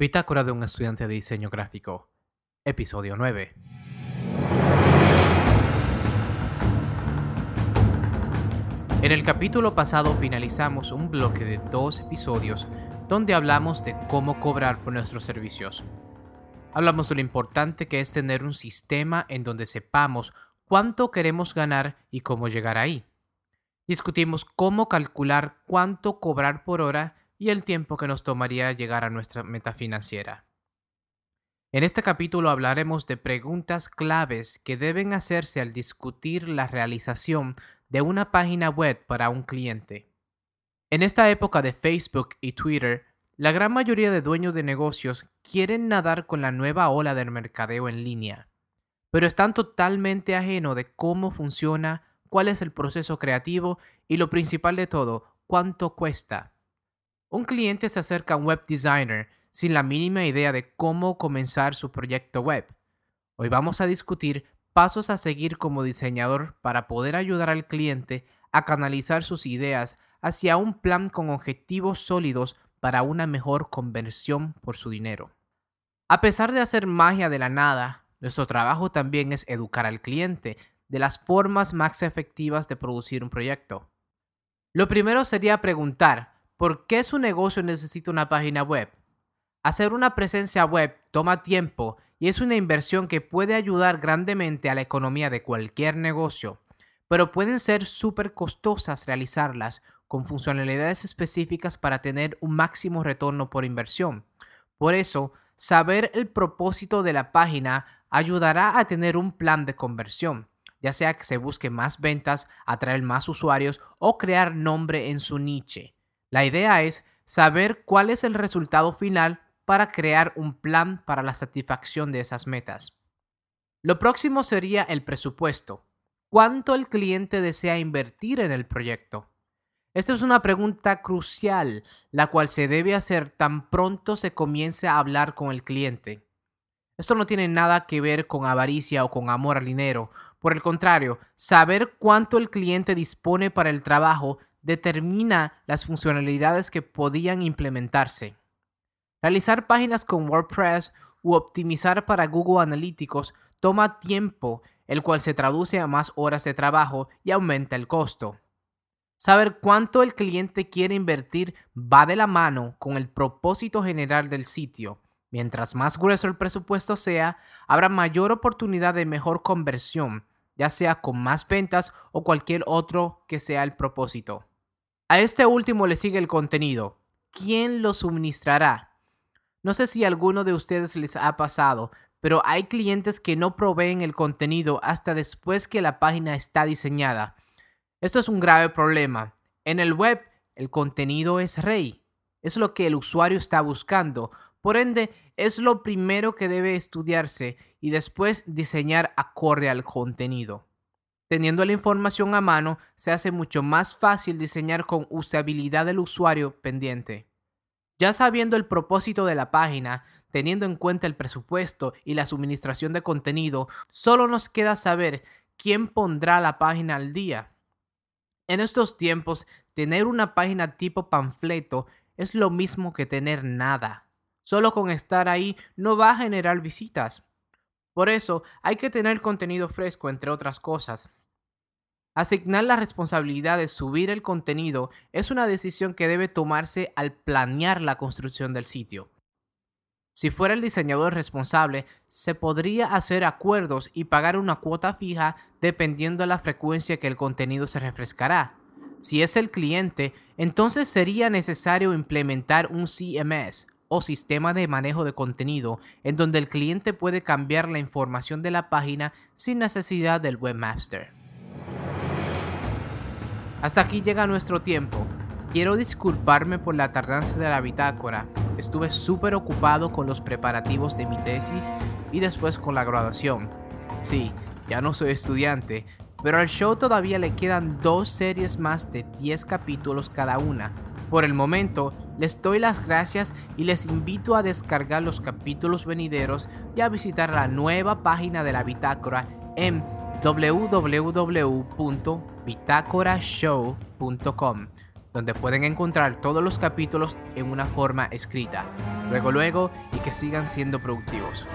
Bitácora de un estudiante de diseño gráfico, episodio 9. En el capítulo pasado finalizamos un bloque de dos episodios donde hablamos de cómo cobrar por nuestros servicios. Hablamos de lo importante que es tener un sistema en donde sepamos cuánto queremos ganar y cómo llegar ahí. Discutimos cómo calcular cuánto cobrar por hora y el tiempo que nos tomaría llegar a nuestra meta financiera. En este capítulo hablaremos de preguntas claves que deben hacerse al discutir la realización de una página web para un cliente. En esta época de Facebook y Twitter, la gran mayoría de dueños de negocios quieren nadar con la nueva ola del mercadeo en línea, pero están totalmente ajeno de cómo funciona, cuál es el proceso creativo y lo principal de todo, cuánto cuesta. Un cliente se acerca a un web designer sin la mínima idea de cómo comenzar su proyecto web. Hoy vamos a discutir pasos a seguir como diseñador para poder ayudar al cliente a canalizar sus ideas hacia un plan con objetivos sólidos para una mejor conversión por su dinero. A pesar de hacer magia de la nada, nuestro trabajo también es educar al cliente de las formas más efectivas de producir un proyecto. Lo primero sería preguntar ¿Por qué su negocio necesita una página web? Hacer una presencia web toma tiempo y es una inversión que puede ayudar grandemente a la economía de cualquier negocio, pero pueden ser súper costosas realizarlas con funcionalidades específicas para tener un máximo retorno por inversión. Por eso, saber el propósito de la página ayudará a tener un plan de conversión, ya sea que se busque más ventas, atraer más usuarios o crear nombre en su niche. La idea es saber cuál es el resultado final para crear un plan para la satisfacción de esas metas. Lo próximo sería el presupuesto. ¿Cuánto el cliente desea invertir en el proyecto? Esta es una pregunta crucial, la cual se debe hacer tan pronto se comience a hablar con el cliente. Esto no tiene nada que ver con avaricia o con amor al dinero. Por el contrario, saber cuánto el cliente dispone para el trabajo determina las funcionalidades que podían implementarse. Realizar páginas con WordPress u optimizar para Google Analytics toma tiempo, el cual se traduce a más horas de trabajo y aumenta el costo. Saber cuánto el cliente quiere invertir va de la mano con el propósito general del sitio. Mientras más grueso el presupuesto sea, habrá mayor oportunidad de mejor conversión, ya sea con más ventas o cualquier otro que sea el propósito. A este último le sigue el contenido. ¿Quién lo suministrará? No sé si a alguno de ustedes les ha pasado, pero hay clientes que no proveen el contenido hasta después que la página está diseñada. Esto es un grave problema. En el web, el contenido es rey. Es lo que el usuario está buscando. Por ende, es lo primero que debe estudiarse y después diseñar acorde al contenido. Teniendo la información a mano, se hace mucho más fácil diseñar con usabilidad del usuario pendiente. Ya sabiendo el propósito de la página, teniendo en cuenta el presupuesto y la suministración de contenido, solo nos queda saber quién pondrá la página al día. En estos tiempos, tener una página tipo panfleto es lo mismo que tener nada. Solo con estar ahí no va a generar visitas. Por eso hay que tener contenido fresco, entre otras cosas. Asignar la responsabilidad de subir el contenido es una decisión que debe tomarse al planear la construcción del sitio. Si fuera el diseñador responsable, se podría hacer acuerdos y pagar una cuota fija dependiendo de la frecuencia que el contenido se refrescará. Si es el cliente, entonces sería necesario implementar un CMS o sistema de manejo de contenido en donde el cliente puede cambiar la información de la página sin necesidad del webmaster. Hasta aquí llega nuestro tiempo. Quiero disculparme por la tardanza de la bitácora. Estuve súper ocupado con los preparativos de mi tesis y después con la graduación. Sí, ya no soy estudiante, pero al show todavía le quedan dos series más de 10 capítulos cada una. Por el momento, les doy las gracias y les invito a descargar los capítulos venideros y a visitar la nueva página de la bitácora en www.bitácorashow.com, donde pueden encontrar todos los capítulos en una forma escrita. luego luego y que sigan siendo productivos.